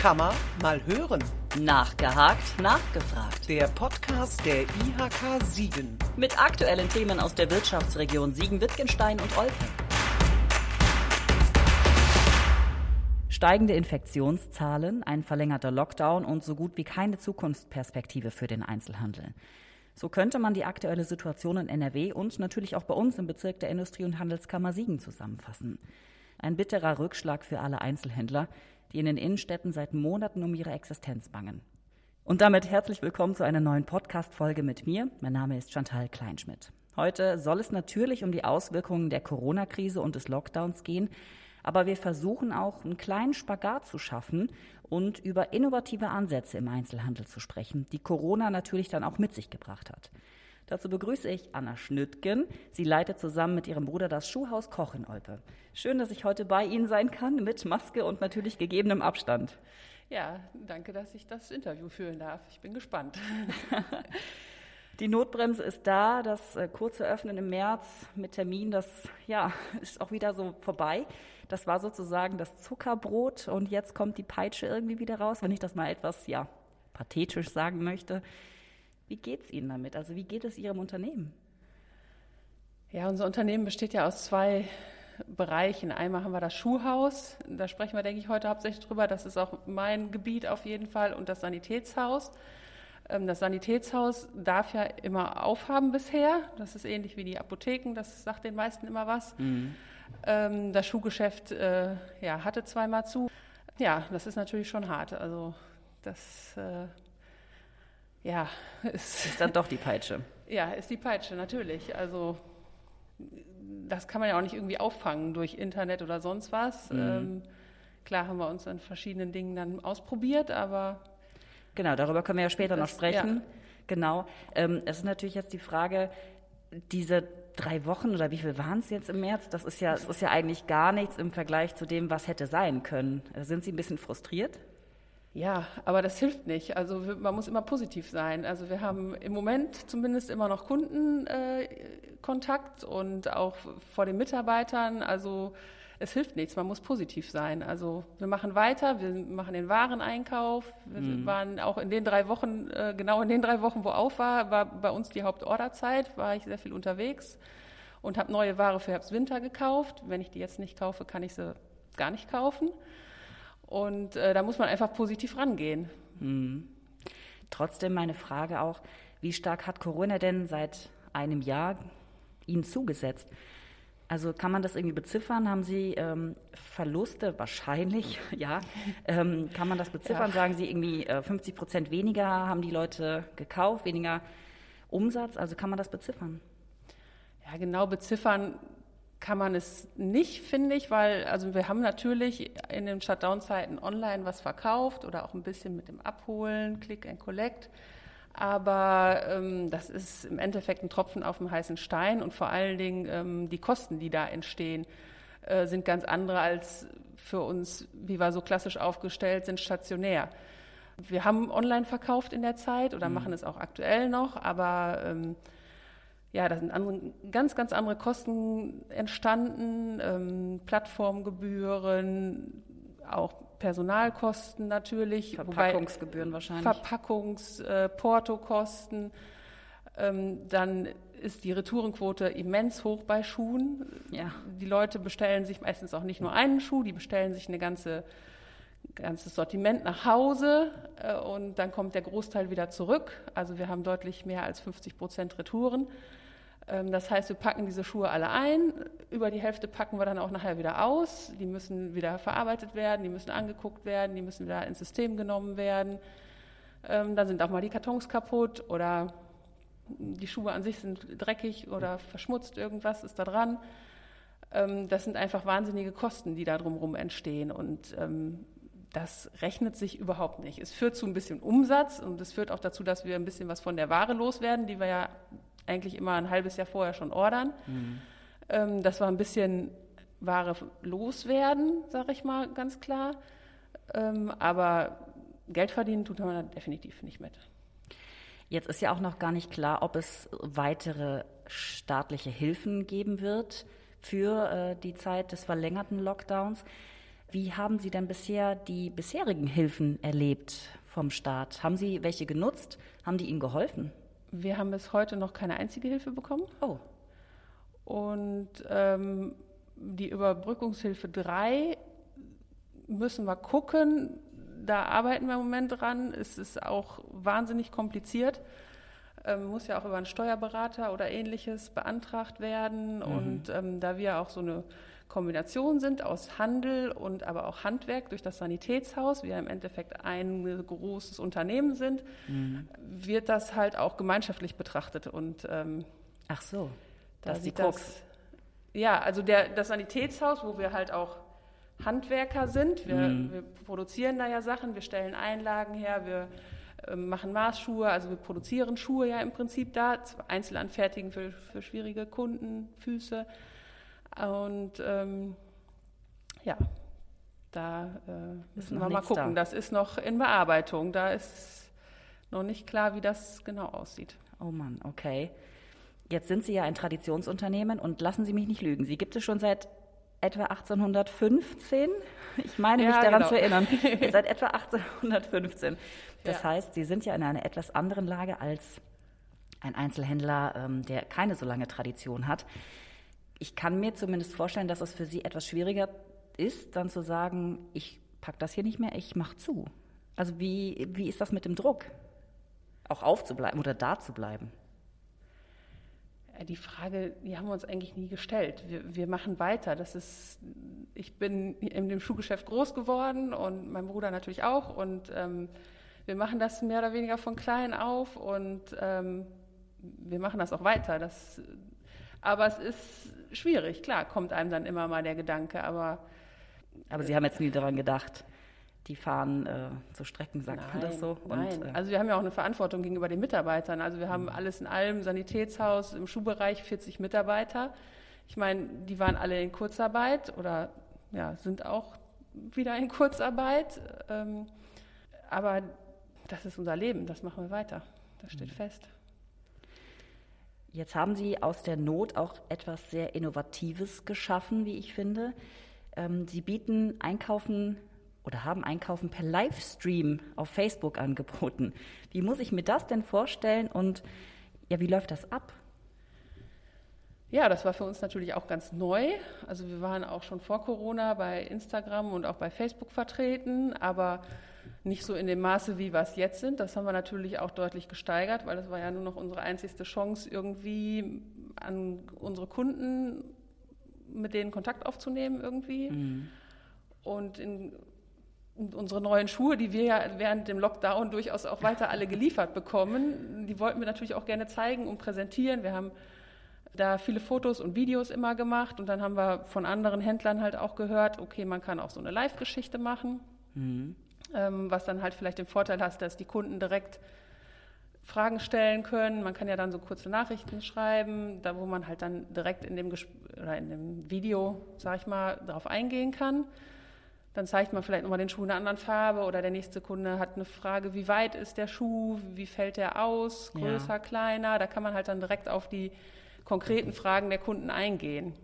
Kammer mal hören. Nachgehakt, nachgefragt. Der Podcast der IHK Siegen. Mit aktuellen Themen aus der Wirtschaftsregion Siegen-Wittgenstein und Olpe. Steigende Infektionszahlen, ein verlängerter Lockdown und so gut wie keine Zukunftsperspektive für den Einzelhandel. So könnte man die aktuelle Situation in NRW und natürlich auch bei uns im Bezirk der Industrie- und Handelskammer Siegen zusammenfassen. Ein bitterer Rückschlag für alle Einzelhändler, die in den Innenstädten seit Monaten um ihre Existenz bangen. Und damit herzlich willkommen zu einer neuen Podcast-Folge mit mir. Mein Name ist Chantal Kleinschmidt. Heute soll es natürlich um die Auswirkungen der Corona-Krise und des Lockdowns gehen, aber wir versuchen auch einen kleinen Spagat zu schaffen und über innovative Ansätze im Einzelhandel zu sprechen, die Corona natürlich dann auch mit sich gebracht hat. Dazu begrüße ich Anna Schnüttgen. Sie leitet zusammen mit ihrem Bruder das Schuhhaus Koch in Olpe. Schön, dass ich heute bei Ihnen sein kann, mit Maske und natürlich gegebenem Abstand. Ja, danke, dass ich das Interview führen darf. Ich bin gespannt. Die Notbremse ist da, das äh, kurze Öffnen im März mit Termin, das ja, ist auch wieder so vorbei. Das war sozusagen das Zuckerbrot und jetzt kommt die Peitsche irgendwie wieder raus, wenn ich das mal etwas ja, pathetisch sagen möchte. Wie geht es Ihnen damit? Also wie geht es Ihrem Unternehmen? Ja, unser Unternehmen besteht ja aus zwei Bereichen. Einmal haben wir das Schuhhaus, da sprechen wir, denke ich, heute hauptsächlich drüber. Das ist auch mein Gebiet auf jeden Fall und das Sanitätshaus. Ähm, das Sanitätshaus darf ja immer aufhaben bisher. Das ist ähnlich wie die Apotheken, das sagt den meisten immer was. Mhm. Ähm, das Schuhgeschäft äh, ja, hatte zweimal zu. Ja, das ist natürlich schon hart. Also das äh, ja, ist, ist dann doch die Peitsche. Ja, ist die Peitsche, natürlich. Also das kann man ja auch nicht irgendwie auffangen durch Internet oder sonst was. Mhm. Ähm, klar haben wir uns an verschiedenen Dingen dann ausprobiert, aber. Genau, darüber können wir ja später das, noch sprechen. Ja. Genau. Ähm, es ist natürlich jetzt die Frage, diese drei Wochen oder wie viel waren es jetzt im März? Das ist ja, das ist ja eigentlich gar nichts im Vergleich zu dem, was hätte sein können. Sind Sie ein bisschen frustriert? Ja, aber das hilft nicht. Also man muss immer positiv sein. Also wir haben im Moment zumindest immer noch Kundenkontakt äh, und auch vor den Mitarbeitern. Also es hilft nichts, man muss positiv sein. Also wir machen weiter, wir machen den Wareneinkauf. Wir mhm. waren auch in den drei Wochen, äh, genau in den drei Wochen, wo auf war, war bei uns die Hauptorderzeit, war ich sehr viel unterwegs und habe neue Ware für Herbst-Winter gekauft. Wenn ich die jetzt nicht kaufe, kann ich sie gar nicht kaufen. Und äh, da muss man einfach positiv rangehen. Mhm. Trotzdem meine Frage auch, wie stark hat Corona denn seit einem Jahr Ihnen zugesetzt? Also kann man das irgendwie beziffern? Haben Sie ähm, Verluste? Wahrscheinlich, ja. Ähm, kann man das beziffern? Ja. Sagen Sie irgendwie äh, 50 Prozent weniger haben die Leute gekauft, weniger Umsatz? Also kann man das beziffern? Ja, genau beziffern kann man es nicht, finde ich, weil also wir haben natürlich in den Shutdown-Zeiten online was verkauft oder auch ein bisschen mit dem Abholen, Click and Collect. Aber ähm, das ist im Endeffekt ein Tropfen auf dem heißen Stein und vor allen Dingen ähm, die Kosten, die da entstehen, äh, sind ganz andere als für uns, wie wir so klassisch aufgestellt sind, stationär. Wir haben online verkauft in der Zeit oder mhm. machen es auch aktuell noch, aber ähm, ja, da sind andere, ganz, ganz andere Kosten entstanden, ähm, Plattformgebühren, auch Personalkosten natürlich. Verpackungsgebühren wahrscheinlich. Verpackungs-, äh, Portokosten. Ähm, dann ist die Retourenquote immens hoch bei Schuhen. Ja. Die Leute bestellen sich meistens auch nicht nur einen Schuh, die bestellen sich eine ganze ganzes Sortiment nach Hause äh, und dann kommt der Großteil wieder zurück. Also wir haben deutlich mehr als 50 Prozent Retouren. Ähm, das heißt, wir packen diese Schuhe alle ein, über die Hälfte packen wir dann auch nachher wieder aus. Die müssen wieder verarbeitet werden, die müssen angeguckt werden, die müssen wieder ins System genommen werden. Ähm, dann sind auch mal die Kartons kaputt oder die Schuhe an sich sind dreckig oder verschmutzt, irgendwas ist da dran. Ähm, das sind einfach wahnsinnige Kosten, die da drumherum entstehen und das rechnet sich überhaupt nicht. Es führt zu ein bisschen Umsatz und es führt auch dazu, dass wir ein bisschen was von der Ware loswerden, die wir ja eigentlich immer ein halbes Jahr vorher schon ordern. Mhm. Ähm, dass wir ein bisschen Ware loswerden, sage ich mal ganz klar. Ähm, aber Geld verdienen tut man da definitiv nicht mit. Jetzt ist ja auch noch gar nicht klar, ob es weitere staatliche Hilfen geben wird für äh, die Zeit des verlängerten Lockdowns. Wie haben Sie denn bisher die bisherigen Hilfen erlebt vom Staat? Haben Sie welche genutzt? Haben die Ihnen geholfen? Wir haben bis heute noch keine einzige Hilfe bekommen. Oh. Und ähm, die Überbrückungshilfe 3 müssen wir gucken. Da arbeiten wir im Moment dran. Es ist auch wahnsinnig kompliziert. Ähm, muss ja auch über einen Steuerberater oder ähnliches beantragt werden. Mhm. Und ähm, da wir auch so eine Kombination sind aus Handel und aber auch Handwerk durch das Sanitätshaus, wir im Endeffekt ein großes Unternehmen sind, mhm. wird das halt auch gemeinschaftlich betrachtet. Und ähm, ach so, da das ist die Krux. Ja, also der, das Sanitätshaus, wo wir halt auch Handwerker sind. Wir, mhm. wir, produzieren da ja Sachen, wir stellen Einlagen her, wir äh, machen Maßschuhe, also wir produzieren Schuhe ja im Prinzip da, Einzelanfertigen für, für schwierige Kunden, Füße. Und ähm, ja, da äh, müssen wir mal gucken. Da. Das ist noch in Bearbeitung. Da ist noch nicht klar, wie das genau aussieht. Oh Mann, okay. Jetzt sind Sie ja ein Traditionsunternehmen und lassen Sie mich nicht lügen. Sie gibt es schon seit etwa 1815. Ich meine mich daran genau. zu erinnern. seit etwa 1815. Das ja. heißt, Sie sind ja in einer etwas anderen Lage als ein Einzelhändler, ähm, der keine so lange Tradition hat. Ich kann mir zumindest vorstellen, dass es für Sie etwas schwieriger ist, dann zu sagen, ich packe das hier nicht mehr, ich mache zu. Also wie, wie ist das mit dem Druck? Auch aufzubleiben oder da zu bleiben? Die Frage, die haben wir uns eigentlich nie gestellt. Wir, wir, machen weiter. Das ist, ich bin in dem Schuhgeschäft groß geworden und mein Bruder natürlich auch. Und ähm, wir machen das mehr oder weniger von klein auf und ähm, wir machen das auch weiter. Das, aber es ist schwierig, klar, kommt einem dann immer mal der Gedanke, aber. Aber Sie haben jetzt nie daran gedacht die fahren äh, zu Strecken, sagt nein, man das so? Und, nein, äh, also wir haben ja auch eine Verantwortung gegenüber den Mitarbeitern. Also wir haben mhm. alles in allem, Sanitätshaus, im Schuhbereich 40 Mitarbeiter. Ich meine, die waren alle in Kurzarbeit oder ja, sind auch wieder in Kurzarbeit. Ähm, aber das ist unser Leben, das machen wir weiter. Das steht mhm. fest. Jetzt haben Sie aus der Not auch etwas sehr Innovatives geschaffen, wie ich finde. Ähm, Sie bieten Einkaufen oder haben Einkaufen per Livestream auf Facebook angeboten. Wie muss ich mir das denn vorstellen und ja, wie läuft das ab? Ja, das war für uns natürlich auch ganz neu. Also wir waren auch schon vor Corona bei Instagram und auch bei Facebook vertreten, aber nicht so in dem Maße, wie wir es jetzt sind. Das haben wir natürlich auch deutlich gesteigert, weil das war ja nur noch unsere einzigste Chance, irgendwie an unsere Kunden mit denen Kontakt aufzunehmen irgendwie. Mhm. Und in unsere neuen Schuhe, die wir ja während dem Lockdown durchaus auch weiter alle geliefert bekommen, die wollten wir natürlich auch gerne zeigen und präsentieren. Wir haben da viele Fotos und Videos immer gemacht und dann haben wir von anderen Händlern halt auch gehört, okay, man kann auch so eine Live-Geschichte machen, mhm. Ähm, was dann halt vielleicht den Vorteil hat, dass die Kunden direkt Fragen stellen können. Man kann ja dann so kurze Nachrichten schreiben, da wo man halt dann direkt in dem, Gesp oder in dem Video, sag ich mal, darauf eingehen kann. Dann zeigt man vielleicht nochmal den Schuh in einer anderen Farbe oder der nächste Kunde hat eine Frage, wie weit ist der Schuh, wie fällt der aus, größer, ja. kleiner. Da kann man halt dann direkt auf die konkreten Fragen der Kunden eingehen.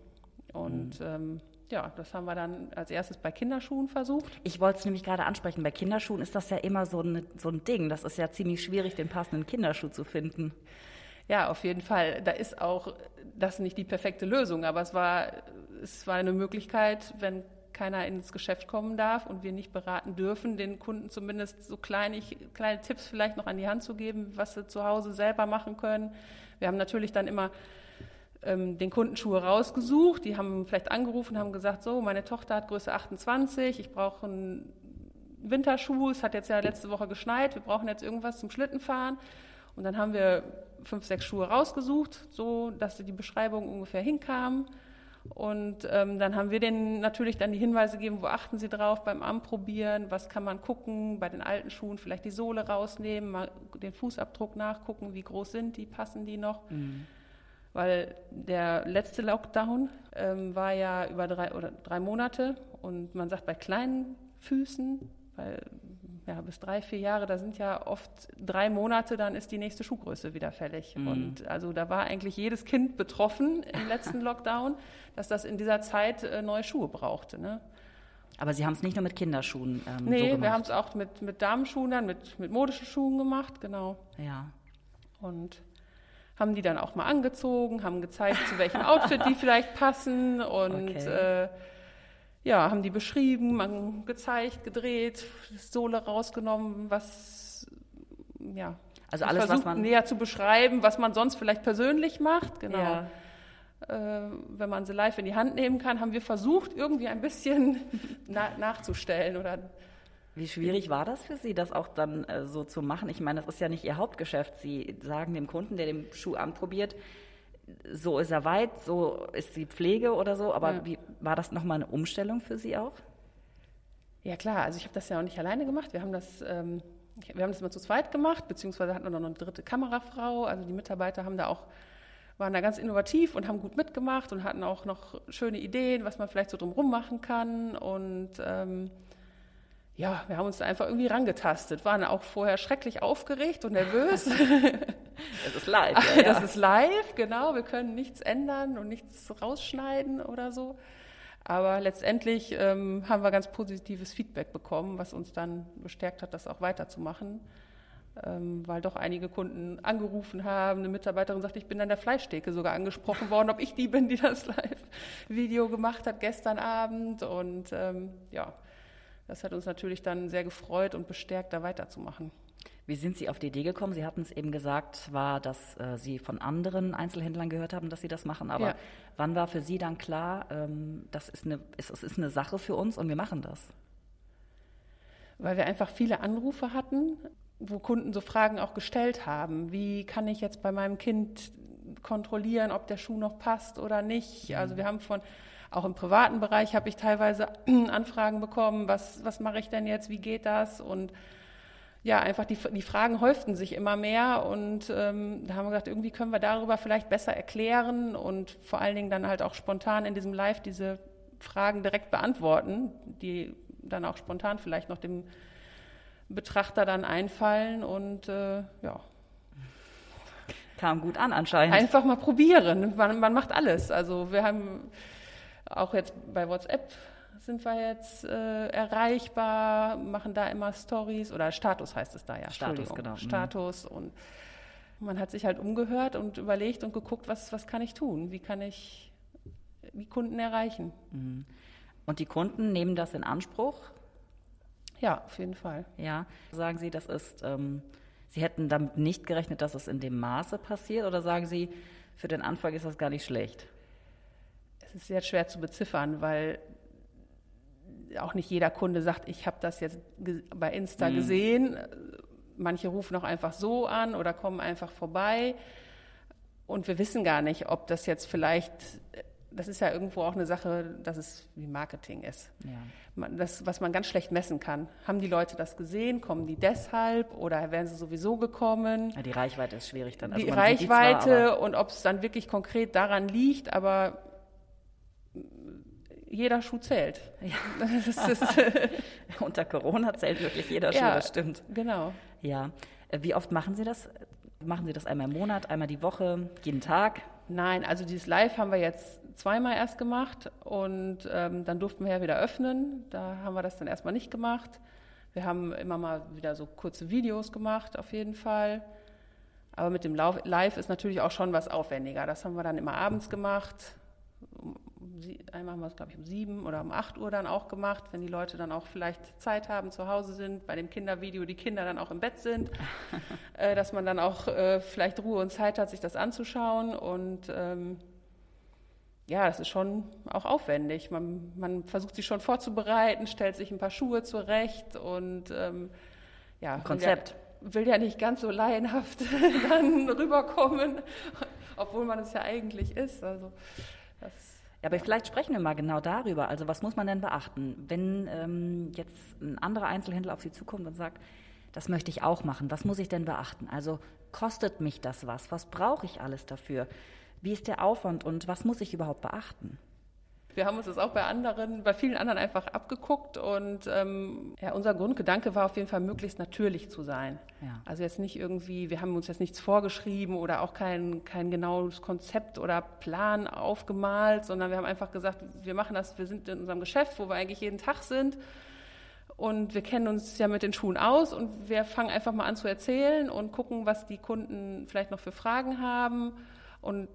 Und mhm. ähm, ja, das haben wir dann als erstes bei Kinderschuhen versucht. Ich wollte es nämlich gerade ansprechen. Bei Kinderschuhen ist das ja immer so, eine, so ein Ding. Das ist ja ziemlich schwierig, den passenden Kinderschuh zu finden. Ja, auf jeden Fall. Da ist auch das nicht die perfekte Lösung, aber es war, es war eine Möglichkeit, wenn keiner ins Geschäft kommen darf und wir nicht beraten dürfen, den Kunden zumindest so kleine, kleine Tipps vielleicht noch an die Hand zu geben, was sie zu Hause selber machen können. Wir haben natürlich dann immer ähm, den Kunden Schuhe rausgesucht. Die haben vielleicht angerufen, haben gesagt, so, meine Tochter hat Größe 28, ich brauche einen Winterschuh, es hat jetzt ja letzte Woche geschneit, wir brauchen jetzt irgendwas zum Schlittenfahren. Und dann haben wir fünf, sechs Schuhe rausgesucht, so dass die Beschreibung ungefähr hinkam. Und ähm, dann haben wir denen natürlich dann die Hinweise gegeben, wo achten sie drauf beim Anprobieren, was kann man gucken, bei den alten Schuhen vielleicht die Sohle rausnehmen, mal den Fußabdruck nachgucken, wie groß sind die, passen die noch. Mhm. Weil der letzte Lockdown ähm, war ja über drei oder drei Monate und man sagt bei kleinen Füßen, weil ja, bis drei, vier Jahre, da sind ja oft drei Monate, dann ist die nächste Schuhgröße wieder fällig. Mhm. Und also da war eigentlich jedes Kind betroffen im letzten Lockdown, dass das in dieser Zeit äh, neue Schuhe brauchte. Ne? Aber Sie haben es nicht nur mit Kinderschuhen ähm, nee, so gemacht? Nee, wir haben es auch mit, mit Damenschuhen dann, mit, mit modischen Schuhen gemacht, genau. Ja. Und haben die dann auch mal angezogen, haben gezeigt, zu welchem Outfit die vielleicht passen und okay. äh, ja, haben die beschrieben, man gezeigt, gedreht, Sohle rausgenommen, was ja. Also alles, was man näher zu beschreiben, was man sonst vielleicht persönlich macht, genau. Ja. Äh, wenn man sie live in die Hand nehmen kann, haben wir versucht, irgendwie ein bisschen na nachzustellen oder wie schwierig war das für Sie, das auch dann äh, so zu machen? Ich meine, das ist ja nicht Ihr Hauptgeschäft. Sie sagen dem Kunden, der den Schuh anprobiert, so ist er weit, so ist die Pflege oder so. Aber ja. wie, war das nochmal eine Umstellung für Sie auch? Ja klar, also ich habe das ja auch nicht alleine gemacht. Wir haben das, ähm, wir haben das immer zu zweit gemacht, beziehungsweise hatten wir noch eine dritte Kamerafrau. Also die Mitarbeiter haben da auch waren da ganz innovativ und haben gut mitgemacht und hatten auch noch schöne Ideen, was man vielleicht so drumherum machen kann. Und ähm, ja, wir haben uns da einfach irgendwie rangetastet, waren auch vorher schrecklich aufgeregt und nervös. das ist live. Ja, das ja. ist live, genau. Wir können nichts ändern und nichts rausschneiden oder so. Aber letztendlich ähm, haben wir ganz positives Feedback bekommen, was uns dann bestärkt hat, das auch weiterzumachen. Ähm, weil doch einige Kunden angerufen haben. Eine Mitarbeiterin sagte, ich bin an der Fleischtheke sogar angesprochen worden, ob ich die bin, die das Live-Video gemacht hat gestern Abend. Und ähm, ja, das hat uns natürlich dann sehr gefreut und bestärkt, da weiterzumachen. Wie sind Sie auf die Idee gekommen? Sie hatten es eben gesagt, war, dass äh, Sie von anderen Einzelhändlern gehört haben, dass Sie das machen. Aber ja. wann war für Sie dann klar, ähm, das ist eine, es, es ist eine Sache für uns und wir machen das? Weil wir einfach viele Anrufe hatten, wo Kunden so Fragen auch gestellt haben. Wie kann ich jetzt bei meinem Kind kontrollieren, ob der Schuh noch passt oder nicht? Also wir haben von auch im privaten Bereich habe ich teilweise Anfragen bekommen, was, was mache ich denn jetzt, wie geht das? Und ja, einfach die, die Fragen häuften sich immer mehr und ähm, da haben wir gesagt, irgendwie können wir darüber vielleicht besser erklären und vor allen Dingen dann halt auch spontan in diesem Live diese Fragen direkt beantworten, die dann auch spontan vielleicht noch dem Betrachter dann einfallen und äh, ja. Kam gut an anscheinend. Einfach mal probieren. Man, man macht alles. Also wir haben auch jetzt bei WhatsApp sind wir jetzt äh, erreichbar, machen da immer Stories oder Status heißt es da ja. Status, genau. Mhm. Status und man hat sich halt umgehört und überlegt und geguckt, was, was kann ich tun? Wie kann ich die Kunden erreichen? Mhm. Und die Kunden nehmen das in Anspruch? Ja, auf jeden Fall. Ja. Sagen Sie, das ist, ähm, Sie hätten damit nicht gerechnet, dass es in dem Maße passiert oder sagen Sie, für den Anfang ist das gar nicht schlecht? Es ist sehr schwer zu beziffern, weil auch nicht jeder Kunde sagt, ich habe das jetzt bei Insta mhm. gesehen. Manche rufen auch einfach so an oder kommen einfach vorbei. Und wir wissen gar nicht, ob das jetzt vielleicht, das ist ja irgendwo auch eine Sache, dass es wie Marketing ist. Ja. Das, was man ganz schlecht messen kann. Haben die Leute das gesehen? Kommen die deshalb oder wären sie sowieso gekommen? Ja, die Reichweite ist schwierig dann. Also die Reichweite die zwar, und ob es dann wirklich konkret daran liegt, aber jeder Schuh zählt. Ja. Unter Corona zählt wirklich jeder Schuh, ja, das stimmt. Genau. Ja. Äh, wie oft machen Sie das? Machen Sie das einmal im Monat, einmal die Woche, jeden Tag? Nein, also dieses Live haben wir jetzt zweimal erst gemacht und ähm, dann durften wir ja wieder öffnen. Da haben wir das dann erstmal nicht gemacht. Wir haben immer mal wieder so kurze Videos gemacht, auf jeden Fall. Aber mit dem Live ist natürlich auch schon was aufwendiger. Das haben wir dann immer abends gemacht einmal haben wir es, glaube ich, um sieben oder um acht Uhr dann auch gemacht, wenn die Leute dann auch vielleicht Zeit haben, zu Hause sind, bei dem Kindervideo die Kinder dann auch im Bett sind, äh, dass man dann auch äh, vielleicht Ruhe und Zeit hat, sich das anzuschauen. Und ähm, ja, das ist schon auch aufwendig. Man, man, versucht sich schon vorzubereiten, stellt sich ein paar Schuhe zurecht und ähm, ja. Konzept. Will ja, will ja nicht ganz so laienhaft dann rüberkommen, obwohl man es ja eigentlich ist. Also das ja, aber vielleicht sprechen wir mal genau darüber. Also was muss man denn beachten, wenn ähm, jetzt ein anderer Einzelhändler auf Sie zukommt und sagt, das möchte ich auch machen. Was muss ich denn beachten? Also kostet mich das was? Was brauche ich alles dafür? Wie ist der Aufwand und was muss ich überhaupt beachten? Wir haben uns das auch bei anderen, bei vielen anderen einfach abgeguckt und ähm, ja, unser Grundgedanke war auf jeden Fall möglichst natürlich zu sein. Ja. Also jetzt nicht irgendwie, wir haben uns jetzt nichts vorgeschrieben oder auch kein, kein genaues Konzept oder Plan aufgemalt, sondern wir haben einfach gesagt, wir machen das, wir sind in unserem Geschäft, wo wir eigentlich jeden Tag sind und wir kennen uns ja mit den Schuhen aus und wir fangen einfach mal an zu erzählen und gucken, was die Kunden vielleicht noch für Fragen haben und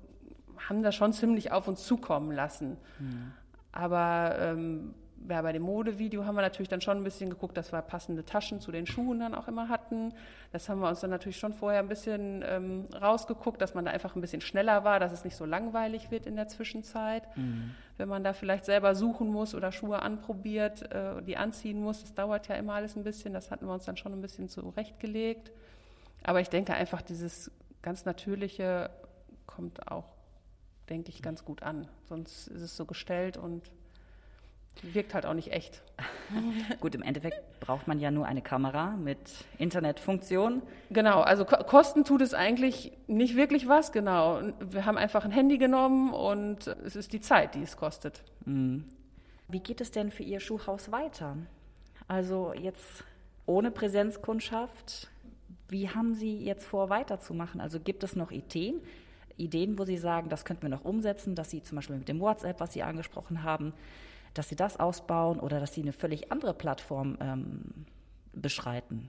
haben das schon ziemlich auf uns zukommen lassen. Mhm. Aber ähm, ja, bei dem Modevideo haben wir natürlich dann schon ein bisschen geguckt, dass wir passende Taschen zu den Schuhen dann auch immer hatten. Das haben wir uns dann natürlich schon vorher ein bisschen ähm, rausgeguckt, dass man da einfach ein bisschen schneller war, dass es nicht so langweilig wird in der Zwischenzeit. Mhm. Wenn man da vielleicht selber suchen muss oder Schuhe anprobiert, äh, die anziehen muss, das dauert ja immer alles ein bisschen. Das hatten wir uns dann schon ein bisschen zurechtgelegt. Aber ich denke einfach, dieses ganz Natürliche kommt auch, denke ich, ganz gut an. Sonst ist es so gestellt und Wirkt halt auch nicht echt. Gut, im Endeffekt braucht man ja nur eine Kamera mit Internetfunktion. Genau, also kosten tut es eigentlich nicht wirklich was, genau. Wir haben einfach ein Handy genommen und es ist die Zeit, die es kostet. Mhm. Wie geht es denn für Ihr Schuhhaus weiter? Also jetzt ohne Präsenzkundschaft, wie haben Sie jetzt vor, weiterzumachen? Also gibt es noch Ideen? Ideen, wo Sie sagen, das könnten wir noch umsetzen, dass Sie zum Beispiel mit dem WhatsApp, was Sie angesprochen haben, dass sie das ausbauen oder dass sie eine völlig andere Plattform ähm, beschreiten.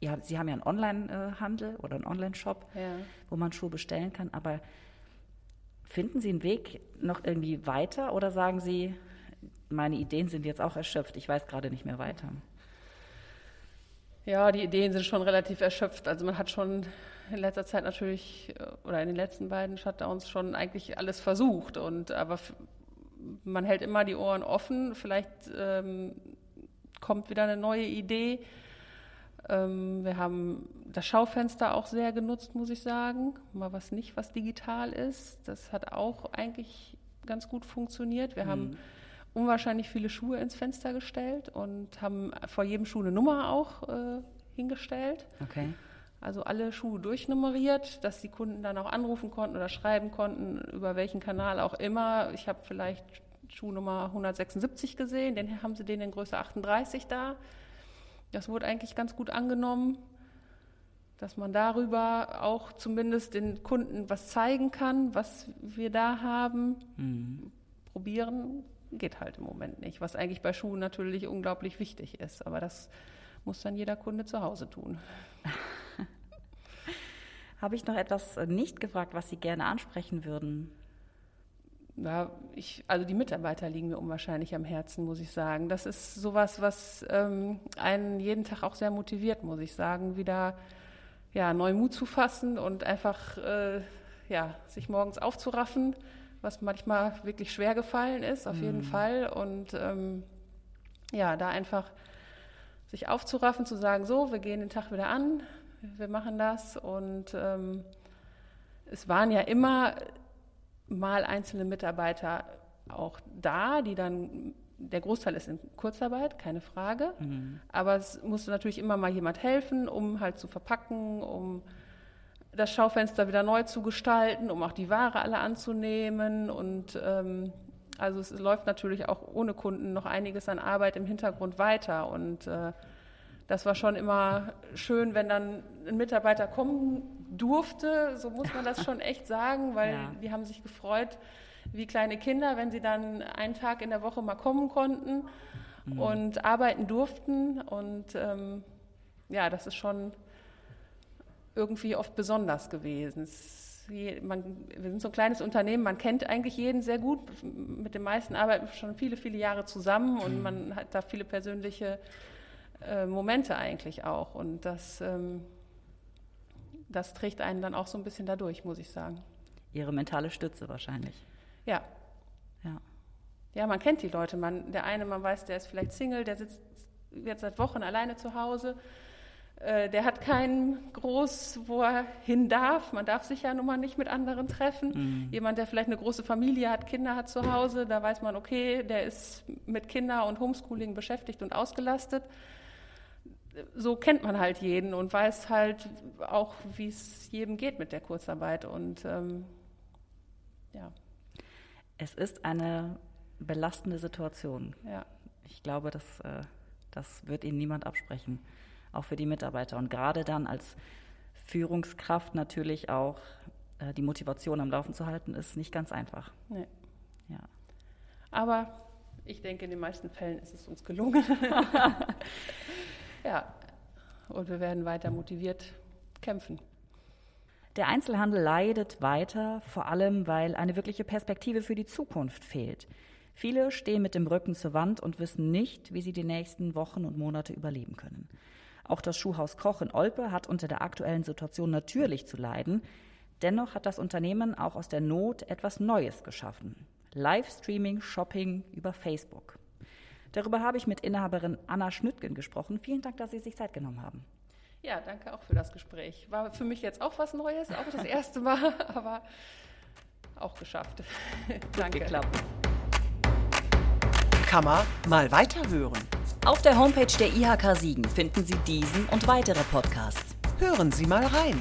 Ja, sie haben ja einen Online-Handel oder einen Online-Shop, ja. wo man Schuhe bestellen kann, aber finden Sie einen Weg noch irgendwie weiter oder sagen Sie, meine Ideen sind jetzt auch erschöpft, ich weiß gerade nicht mehr weiter? Ja, die Ideen sind schon relativ erschöpft. Also man hat schon in letzter Zeit natürlich äh, oder in den letzten beiden Shutdowns schon eigentlich alles versucht und aber man hält immer die Ohren offen. Vielleicht ähm, kommt wieder eine neue Idee. Ähm, wir haben das Schaufenster auch sehr genutzt, muss ich sagen. Mal was nicht, was digital ist. Das hat auch eigentlich ganz gut funktioniert. Wir mhm. haben unwahrscheinlich viele Schuhe ins Fenster gestellt und haben vor jedem Schuh eine Nummer auch äh, hingestellt. Okay. Also alle Schuhe durchnummeriert, dass die Kunden dann auch anrufen konnten oder schreiben konnten, über welchen Kanal auch immer. Ich habe vielleicht Schuhnummer 176 gesehen, den haben sie den in Größe 38 da. Das wurde eigentlich ganz gut angenommen, dass man darüber auch zumindest den Kunden was zeigen kann, was wir da haben. Mhm. Probieren geht halt im Moment nicht, was eigentlich bei Schuhen natürlich unglaublich wichtig ist. Aber das muss dann jeder Kunde zu Hause tun. Habe ich noch etwas nicht gefragt, was Sie gerne ansprechen würden? Ja, ich, also die Mitarbeiter liegen mir unwahrscheinlich am Herzen, muss ich sagen. Das ist sowas, was ähm, einen jeden Tag auch sehr motiviert, muss ich sagen, wieder ja, neuen Mut zu fassen und einfach äh, ja, sich morgens aufzuraffen, was manchmal wirklich schwer gefallen ist, auf mm. jeden mhm. Fall. Und ähm, ja, da einfach sich aufzuraffen, zu sagen, so, wir gehen den Tag wieder an, wir machen das. Und ähm, es waren ja immer mal einzelne Mitarbeiter auch da, die dann, der Großteil ist in Kurzarbeit, keine Frage. Mhm. Aber es musste natürlich immer mal jemand helfen, um halt zu verpacken, um das Schaufenster wieder neu zu gestalten, um auch die Ware alle anzunehmen. Und ähm, also es läuft natürlich auch ohne Kunden noch einiges an Arbeit im Hintergrund weiter. Und äh, das war schon immer schön, wenn dann ein Mitarbeiter kommen durfte, so muss man das schon echt sagen, weil ja. die haben sich gefreut wie kleine Kinder, wenn sie dann einen Tag in der Woche mal kommen konnten mhm. und arbeiten durften. Und ähm, ja, das ist schon irgendwie oft besonders gewesen. Man, wir sind so ein kleines Unternehmen, man kennt eigentlich jeden sehr gut. Mit den meisten arbeiten wir schon viele, viele Jahre zusammen und mhm. man hat da viele persönliche äh, Momente eigentlich auch. Und das, ähm, das trägt einen dann auch so ein bisschen dadurch, muss ich sagen. Ihre mentale Stütze wahrscheinlich. Ja. Ja. Ja, man kennt die Leute. Man, der eine, man weiß, der ist vielleicht Single, der sitzt jetzt seit Wochen alleine zu Hause. Äh, der hat keinen groß, wo er hin darf. Man darf sich ja nun mal nicht mit anderen treffen. Mhm. Jemand, der vielleicht eine große Familie hat, Kinder hat zu Hause, da weiß man, okay, der ist mit Kinder und Homeschooling beschäftigt und ausgelastet so kennt man halt jeden und weiß halt auch, wie es jedem geht mit der Kurzarbeit. Und ähm, ja. Es ist eine belastende Situation. Ja. Ich glaube, das, äh, das wird Ihnen niemand absprechen, auch für die Mitarbeiter. Und gerade dann als Führungskraft natürlich auch äh, die Motivation am Laufen zu halten, ist nicht ganz einfach. Nee. Ja. Aber ich denke, in den meisten Fällen ist es uns gelungen. ja, und wir werden weiter motiviert kämpfen. Der Einzelhandel leidet weiter, vor allem weil eine wirkliche Perspektive für die Zukunft fehlt. Viele stehen mit dem Rücken zur Wand und wissen nicht, wie sie die nächsten Wochen und Monate überleben können. Auch das Schuhhaus Koch in Olpe hat unter der aktuellen Situation natürlich zu leiden. Dennoch hat das Unternehmen auch aus der Not etwas Neues geschaffen. Livestreaming, Shopping über Facebook. Darüber habe ich mit Inhaberin Anna Schnüttgen gesprochen. Vielen Dank, dass Sie sich Zeit genommen haben. Ja, danke auch für das Gespräch. War für mich jetzt auch was Neues, auch das erste Mal, aber auch geschafft. danke. Geklappt. Kann man mal weiterhören. Auf der Homepage der IHK Siegen finden Sie diesen und weitere Podcasts. Hören Sie mal rein.